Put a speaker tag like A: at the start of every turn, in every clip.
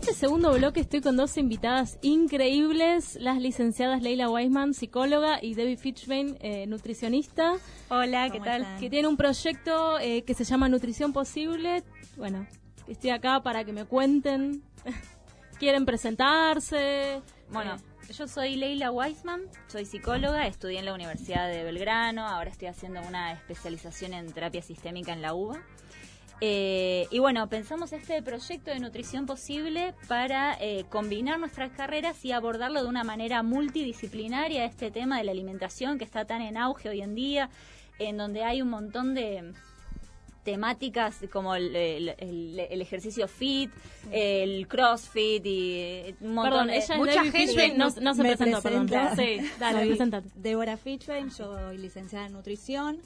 A: este segundo bloque estoy con dos invitadas increíbles, las licenciadas Leila Weisman, psicóloga, y Debbie Fitchbane, eh, nutricionista.
B: Hola, ¿qué tal?
A: Que tiene un proyecto eh, que se llama Nutrición Posible. Bueno, estoy acá para que me cuenten. ¿Quieren presentarse?
B: Bueno, eh, yo soy Leila Weisman, soy psicóloga, estudié en la Universidad de Belgrano, ahora estoy haciendo una especialización en terapia sistémica en la UBA. Eh, y bueno, pensamos este proyecto de nutrición posible para eh, combinar nuestras carreras y abordarlo de una manera multidisciplinaria, este tema de la alimentación que está tan en auge hoy en día, en donde hay un montón de temáticas como el, ejercicio fit, el crossfit y un montón
A: de mucha gente no, se presentó, perdón.
C: Sí, dale, Débora Fitchbein, yo soy licenciada en nutrición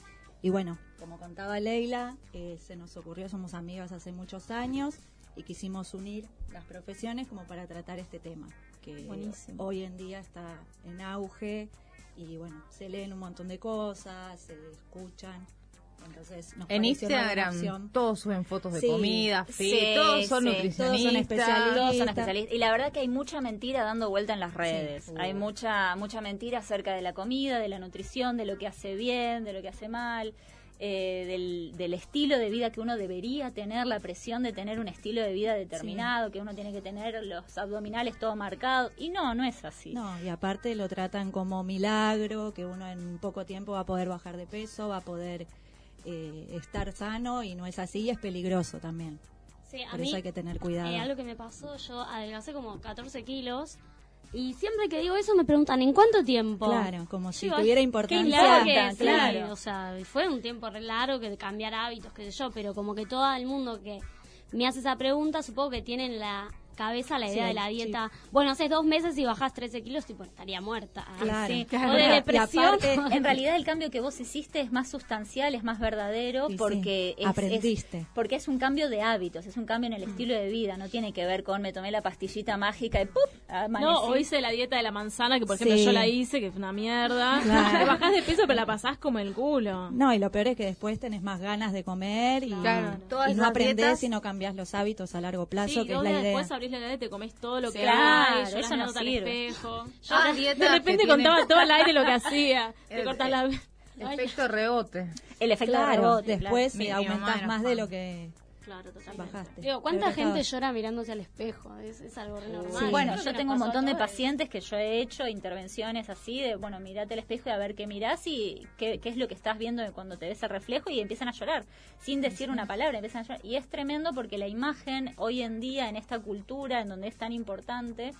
C: y bueno, como contaba Leila, eh, se nos ocurrió, somos amigas hace muchos años y quisimos unir las profesiones como para tratar este tema, que hoy en día está en auge y bueno, se leen un montón de cosas, se escuchan. Entonces,
D: en Instagram todos suben fotos de comida, todos son nutricionistas,
B: todos son especialistas. Y la verdad que hay mucha mentira dando vuelta en las redes. hay mucha mucha mentira acerca de la comida, de la nutrición, de lo que hace bien, de lo que hace mal. Eh, del, del, estilo de vida que uno debería tener, la presión de tener un estilo de vida determinado, que uno tiene que tener los abdominales todo marcados. Y no, no es así.
C: No, y aparte lo tratan como milagro, que uno en poco tiempo va a poder bajar de peso, va a poder eh, estar sano y no es así y es peligroso también.
E: Sí,
C: Por eso hay que tener cuidado.
E: Eh, algo que me pasó, yo adelgacé como 14 kilos y siempre que digo eso me preguntan, ¿en cuánto tiempo?
C: Claro, como si tuviera importancia.
E: Que, claro. o sea, fue un tiempo largo que de cambiar hábitos, qué sé yo, pero como que todo el mundo que me hace esa pregunta, supongo que tienen la cabeza la idea de la dieta. Bueno, hace dos meses y bajás 13 kilos, tipo, estaría muerta.
C: Claro,
E: O de depresión.
B: en realidad el cambio que vos hiciste es más sustancial, es más verdadero, porque es,
C: aprendiste.
B: porque es un cambio de hábitos, es un cambio en el estilo de vida, no tiene que ver con me tomé la pastillita mágica y ¡pup!
A: No, o hice la dieta de la manzana, que por ejemplo yo la hice, que fue una mierda. Te bajás de peso, pero la pasás como el culo.
C: No, y lo peor es que después tenés más ganas de comer y, no aprendés y no cambias los hábitos a largo plazo, que es la idea
A: la te comes todo lo que
B: hay, eso no sirve.
A: espejo. de repente contaba todo el aire lo que hacía. Te cortas la...
D: Efecto rebote.
B: El efecto rebote.
C: Después aumentas más de lo que Claro, Bajaste.
E: Digo, ¿cuánta gente llora mirándose al espejo? Es, algo normal.
B: bueno, yo tengo un montón de pacientes que yo he hecho intervenciones así de, bueno, mirate al espejo y a ver qué mirás y qué, qué es lo que estás viendo cuando te ves el reflejo y empiezan a llorar sin decir una palabra, empiezan a llorar. Y es tremendo porque la imagen hoy en día en esta cultura en donde es tan importante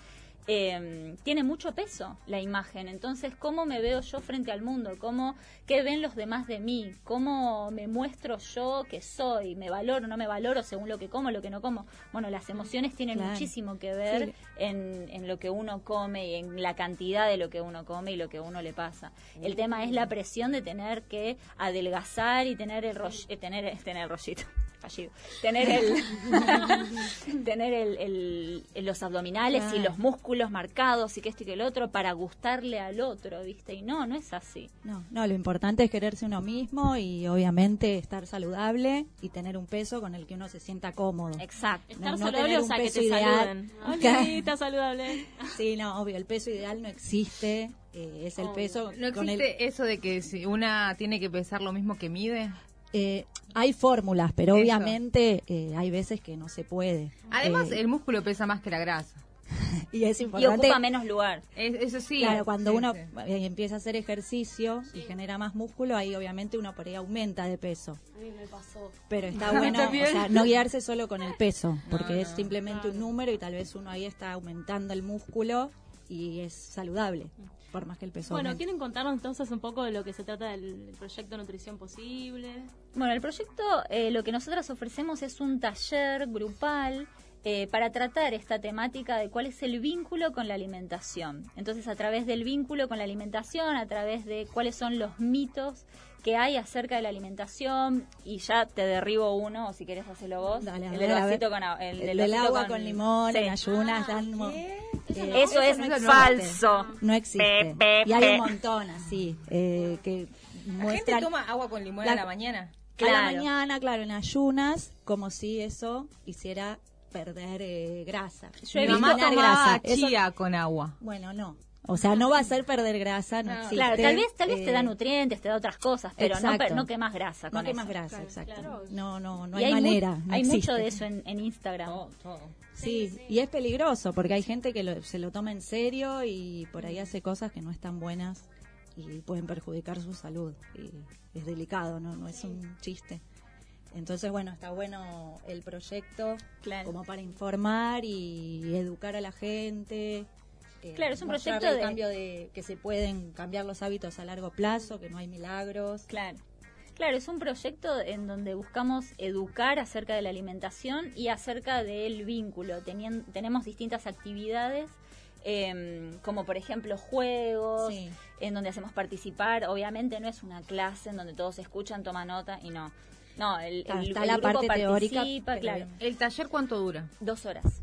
B: eh, tiene mucho peso la imagen. Entonces, ¿cómo me veo yo frente al mundo? ¿Cómo, ¿Qué ven los demás de mí? ¿Cómo me muestro yo que soy? ¿Me valoro o no me valoro según lo que como, lo que no como? Bueno, las emociones tienen muchísimo que ver en, en, lo que uno come y en la cantidad de lo que uno come y lo que uno le pasa. El tema es la presión de tener que adelgazar y tener el, eh, tener, tener el rollito fallido, tener el tener el, los abdominales y los músculos marcados y que esto y que el otro para gustarle al otro, ¿viste? Y no, no es así.
C: No, no, lo importante es quererse uno mismo y obviamente estar saludable y tener un peso con el que uno se sienta cómodo.
B: Exacto.
A: Estar saludable, o sea, que te ideal. saluden. está saludable.
C: Sí, no, obvio, el peso ideal no existe. Eh, es el peso.
D: ¿No existe eso de que si una tiene que pesar lo mismo que mide?
C: Eh, hay fórmulas, pero obviamente eh, hay veces que no se puede.
D: Además, eh, el músculo pesa más que la grasa.
C: y es importante.
B: Y ocupa menos lugar.
D: eso sí.
C: Claro, cuando uno empieza a hacer ejercicio y genera más músculo, ahí obviamente uno por ahí aumenta de peso.
E: A mí me pasó.
C: Pero está bueno, o sea, no guiarse solo con el peso, porque es simplemente un número y tal vez uno ahí está aumentando el músculo y es saludable por más que el peso.
A: Bueno, ¿quieren contarnos entonces un poco de lo que se trata del proyecto Nutrición Posible?
B: Bueno, el proyecto eh, lo que nosotras ofrecemos es un taller grupal eh, para tratar esta temática de cuál es el vínculo con la alimentación. Entonces, a través del vínculo con la alimentación, a través de cuáles son los mitos que hay acerca de la alimentación y ya te derribo uno o si quieres hacerlo vos.
C: Dale,
B: el,
C: vasito con el, el, agua con, limón en ayunas ah,
B: eh, eso, es falso.
C: No existe. Y hay un montón así eh, que
D: ¿La gente toma agua con limón a la mañana.
C: A la mañana claro en ayunas como si eso hiciera perder eh, grasa.
D: Yo he visto grasa. chía con agua.
C: Bueno, no. O sea, no va a ser perder grasa, no,
B: Claro, tal vez, tal vez te da eh, nutrientes, te da otras cosas, pero no, no quemas grasa con
C: No quemas grasa, exacto. No, no, no hay, manera.
B: hay mucho de eso en, Instagram.
C: Sí, y es peligroso porque hay gente que se lo toma en serio y por ahí hace cosas que no están buenas y pueden perjudicar su salud. Y es delicado, ¿no? No es un chiste. Entonces, bueno, está bueno el proyecto como para informar y educar a la gente.
B: Eh, claro, es un proyecto de
C: cambio de que se pueden cambiar los hábitos a largo plazo, que no hay milagros.
B: Claro. Claro, es un proyecto en donde buscamos educar acerca de la alimentación y acerca del vínculo. tenemos distintas actividades, em, como por ejemplo juegos, en donde hacemos participar. Obviamente no es una clase en donde todos escuchan, toman nota y no. No, el,
C: está la parte teórica.
B: Claro.
D: ¿El taller cuánto dura?
B: Dos horas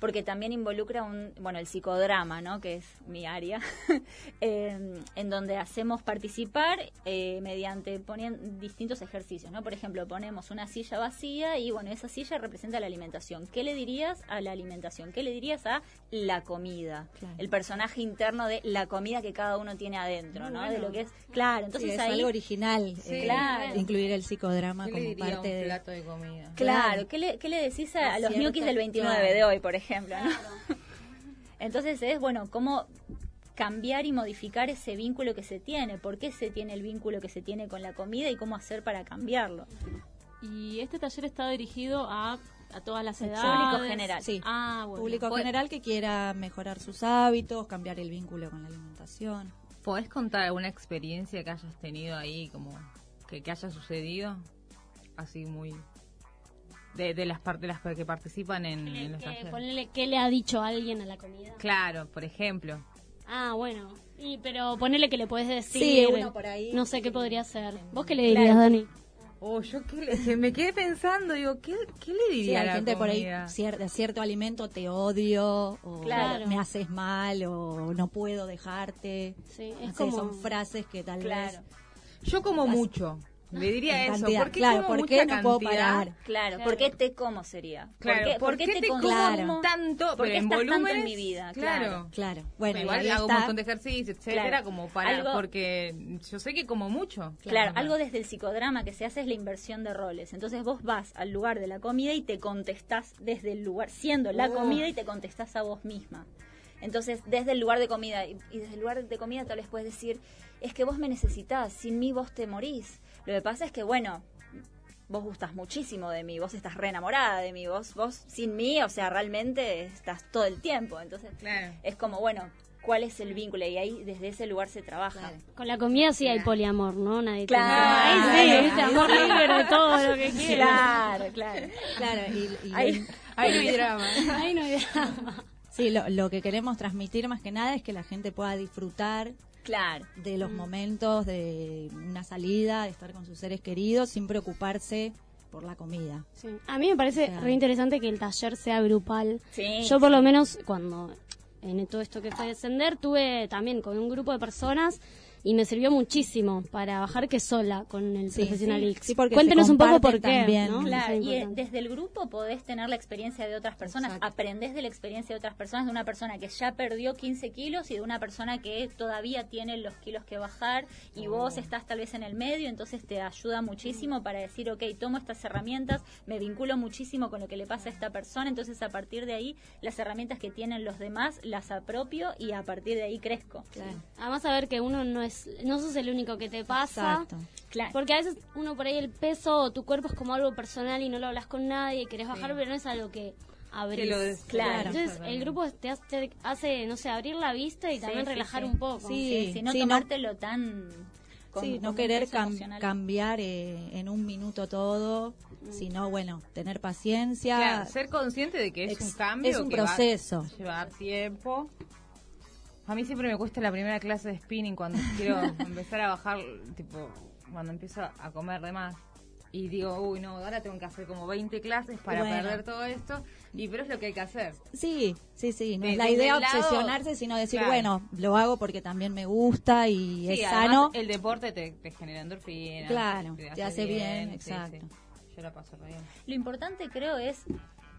B: porque también involucra un, bueno, el psicodrama, ¿no? Que es mi área, em, en donde hacemos participar eh, mediante poniendo distintos ejercicios, ¿no? Por ejemplo, ponemos una silla vacía y, bueno, esa silla representa la alimentación. ¿Qué le dirías a la alimentación? ¿Qué le dirías a la comida? El personaje interno de la comida que cada uno tiene adentro, ¿no? De lo que es, claro, entonces
C: es
B: ahí...
C: algo original, eh, incluir el psicodrama como parte
D: de... plato de comida?
B: Claro, ¿qué le, qué le decís a, los ñoquis del 29 de hoy, por ejemplo? Entonces es, bueno, cómo cambiar y modificar ese vínculo que se tiene, por qué se tiene el vínculo que se tiene con la comida y cómo hacer para cambiarlo.
A: Y este taller está dirigido a, a todas las edades.
B: Público general.
C: Sí, ah, público general que quiera mejorar sus hábitos, cambiar el vínculo con la alimentación.
D: ¿Podés contar alguna experiencia que hayas tenido ahí, como que, que haya sucedido? Así muy de, las partes las que participan en, los
E: talleres. qué le ha dicho alguien a la comida.
D: Claro, por ejemplo.
E: Ah, bueno. Y, pero ponele que le puedes decir. Sí, uno por ahí. No sé qué podría ser. ¿Vos qué le dirías, Dani?
D: Oh, yo me quedé pensando, digo, ¿qué, le diría a la
C: gente por ahí de cierto alimento te odio, o me haces mal, o no puedo dejarte. Sí, es como... Son frases que tal vez...
D: Yo como mucho. Le diría eso.
C: ¿Por qué claro, ¿por qué no puedo parar?
B: Claro, ¿por qué te como sería?
D: Claro, ¿por qué, te, como tanto, pero en volumen
B: en mi vida?
C: Claro, claro. Bueno,
D: igual hago un montón de ejercicio, etcétera, como para, porque yo sé que como mucho.
B: Claro, algo desde el psicodrama que se hace es la inversión de roles. Entonces vos vas al lugar de la comida y te contestás desde el lugar, siendo la oh. comida y te contestás a vos misma. Entonces, desde el lugar de comida, y, y desde el lugar de comida tal vez puedes decir, es que vos me necesitas, sin mí vos te morís lo que pasa es que, bueno, vos gustas muchísimo de mí, vos estás re enamorada de mí, vos, vos sin mí, o sea, realmente estás todo el tiempo. Entonces, es como, bueno, ¿cuál es el vínculo? Y ahí desde ese lugar se trabaja.
E: Con la comida sí hay poliamor, ¿no? Nadie
B: claro.
E: Ahí sí, amor libre, todo lo que quieras.
B: Claro, claro.
C: claro y,
D: ahí, ahí no hay drama.
E: Ahí no hay drama.
C: Sí, lo, lo que queremos transmitir más que nada es que la gente pueda disfrutar
B: Claro.
C: De los mm. momentos de una salida, de estar con sus seres queridos, sin preocuparse por la comida.
E: A mí me parece re interesante que el taller sea grupal. Yo por lo menos cuando en todo esto que fue descender tuve también con un grupo de personas y me sirvió muchísimo para bajar que sola con el profesional X. Cuéntenos un poco por qué.
B: Claro, y desde el grupo podés tener la experiencia de otras personas, aprendés de la experiencia de otras personas, de una persona que ya perdió 15 kilos y de una persona que todavía tiene los kilos que bajar y vos estás tal vez en el medio, entonces te ayuda muchísimo para decir, ok, tomo estas herramientas, me vinculo muchísimo con lo que le pasa a esta persona, entonces a partir de ahí las herramientas que tienen los demás las apropio y a partir de ahí crezco.
E: Además a ver que uno no es no sos el único que te pasa. Claro. Porque a veces uno por ahí el peso o tu cuerpo es como algo personal y no lo hablas con nadie y querés bajar, pero no es algo que abrís.
B: claro.
E: Entonces el grupo te hace, no sé, abrir la vista y también relajar un poco.
B: Sí, no tomártelo tan...
C: sí, no querer cambiar eh, en un minuto todo, mm. sino bueno, tener paciencia.
D: ser consciente de que es, un cambio.
C: Es un proceso.
D: llevar tiempo. A mí siempre me cuesta la primera clase de spinning cuando quiero empezar a bajar, tipo, cuando empiezo a comer de más. Y digo, uy, no, ahora tengo que hacer como 20 clases para perder todo esto. Y pero es lo que hay que hacer.
C: Sí, sí, sí. No es la idea obsesionarse, sino decir, bueno, lo hago porque también me gusta y es sano.
D: El deporte te, te genera endorfina.
C: Claro, te hace, bien, exacto.
D: Yo la paso bien.
B: Lo importante creo es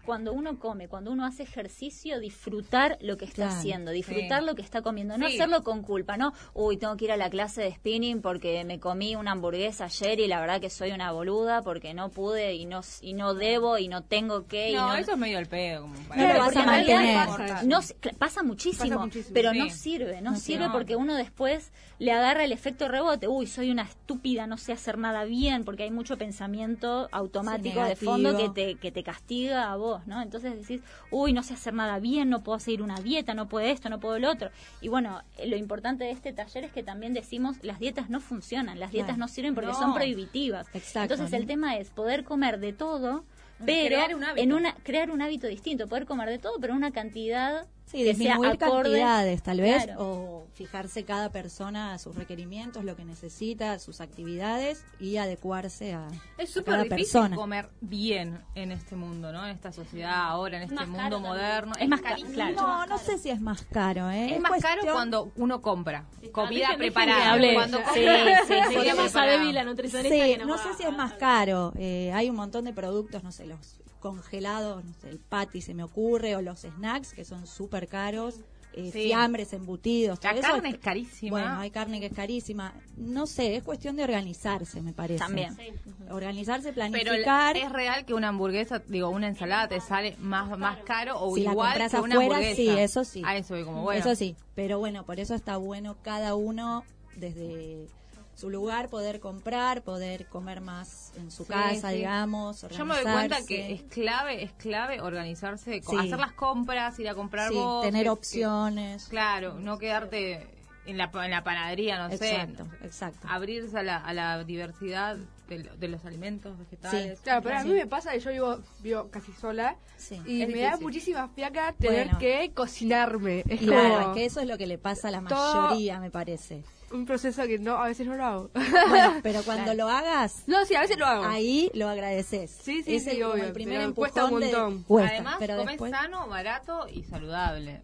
B: cuando uno come, cuando uno hace ejercicio, disfrutar lo que está haciendo, disfrutar lo que está comiendo, no hacerlo con culpa, ¿no? Uy, tengo que ir a la clase de spinning porque me comí una hamburguesa ayer y la verdad que soy una boluda porque no pude y no y no debo y no tengo que.
D: No,
B: y
D: eso es medio el pedo. Como
B: pasa, no, pasa, muchísimo, pero no sirve, no, sirve porque uno después le agarra el efecto rebote. Uy, soy una estúpida, no sé hacer nada bien porque hay mucho pensamiento automático de fondo que te, que te castiga a vos, ¿no? Entonces decís, uy, no sé hacer nada bien, no puedo seguir una dieta, no puedo esto, no puedo lo otro. Y bueno, lo importante de este taller es que también decimos, las dietas no funcionan, las dietas no sirven porque son prohibitivas. Entonces el tema es poder comer de todo, pero en una crear un hábito distinto, poder comer de todo, pero en una cantidad
C: Sí, disminuir cantidades tal vez o fijarse cada persona a sus requerimientos, lo que necesita, sus actividades y adecuarse a,
D: es súper difícil comer bien en este mundo, ¿no? En esta sociedad ahora, en este mundo moderno.
B: Es, más caro.
C: No, no sé si es más caro, ¿eh?
D: Es, más caro cuando uno compra comida preparada.
A: Cuando sí, sí, sí,
C: sí, no sé si es más caro. Eh, hay un montón de productos, no sé, los congelados, el patty se me ocurre, o los snacks que son súper caros. Eh, fiambres, embutidos.
D: La carne es carísima.
C: Bueno, hay carne que es carísima. No sé, es cuestión de organizarse, me parece.
B: También.
C: Organizarse, planificar.
D: Pero es real que una hamburguesa, digo, una ensalada te sale más más caro o
C: si
D: igual
C: la
D: que una hamburguesa.
C: Sí, eso sí.
D: A eso, como bueno.
C: Eso sí. Pero bueno, por eso está bueno cada uno desde su lugar, poder comprar, poder comer más en su casa, digamos.
D: Yo me doy cuenta que es clave, es clave organizarse, hacer las compras, ir a comprar vos,
C: tener opciones.
D: claro, no quedarte en la, en la panadería, no
C: exacto, sé. Exacto.
D: Abrirse a la, a la diversidad de, los alimentos vegetales.
F: Claro, pero a mí me pasa que yo vivo, vivo casi sola y me da muchísima fiaca tener que cocinarme. Es
C: claro, que eso es lo que le pasa a la mayoría, me parece
F: un proceso que no a veces no lo hago.
C: Bueno, pero cuando lo hagas,
F: no, sí, a veces lo hago.
C: Ahí lo agradeces.
F: Sí, sí, sí, obvio.
C: El primer
F: cuesta un montón.
D: Además, pero comes sano, barato y saludable,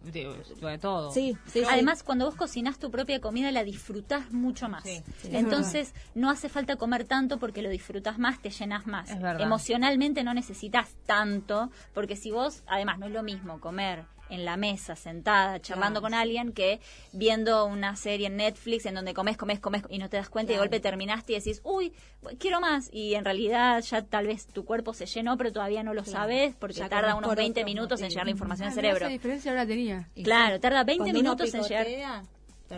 D: sobre todo.
C: Sí, sí.
B: Además, cuando vos cocinás tu propia comida la disfrutás mucho más. Entonces, no hace falta comer tanto porque lo disfrutas más, te llenas más. Emocionalmente no necesitas tanto porque si vos, además, no es lo mismo comer en la mesa, sentada, charlando con alguien, que viendo una serie en Netflix en donde comes, comes, comes y no te das cuenta y de golpe terminaste y decís, uy, quiero más. Y en realidad ya tal vez tu cuerpo se llenó, pero todavía no lo sabes porque tarda unos 20 minutos en llegar la información al cerebro. Esa
F: diferencia ahora tenía.
B: Claro, tarda 20 minutos en llegar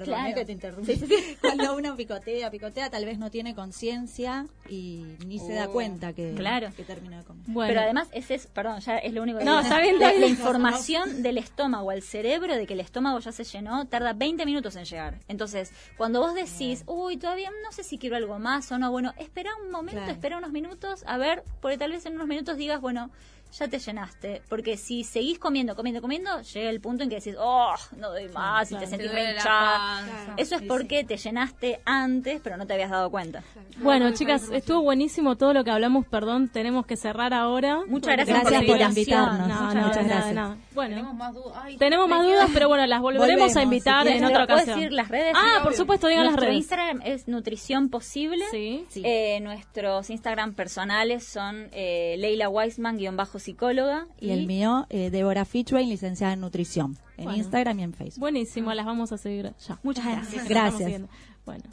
C: que te Cuando uno picotea, picotea, tal vez no tiene conciencia y ni se da oh. cuenta que,
B: claro.
C: que terminó de comer.
B: Pero además, ese es, perdón, ya es lo único que
A: No, está bien,
B: la, información del estómago al cerebro de que el estómago ya se llenó tarda 20 minutos en llegar. Entonces, cuando vos decís, uy, todavía no sé si quiero algo más o no, bueno, espera un momento, espera unos minutos, a ver, porque tal vez en unos minutos digas, bueno, ya te llenaste. Porque si seguís comiendo, comiendo, comiendo, llega el punto en que decís, oh, no doy más y te sentís hinchada. Eso es porque te llenaste antes, pero no te habías dado cuenta.
A: Bueno, chicas, estuvo buenísimo todo lo que hablamos. Perdón, tenemos que cerrar ahora.
B: Muchas gracias,
C: por, invitarnos. muchas gracias.
A: Bueno, tenemos más dudas, tenemos más dudas pero bueno, las volveremos a invitar en otra ocasión.
B: decir las redes?
A: Ah, por supuesto, digan las redes.
B: Instagram es Nutrición Posible. Sí. Eh, nuestros Instagram personales son eh, Leila Weisman-bajo psicóloga.
C: Y, el mío, eh, Débora Fitchwain, licenciada en nutrición, en Instagram y en Facebook.
A: Buenísimo, las vamos a seguir ya.
B: Muchas gracias.
C: Gracias.
A: Bueno.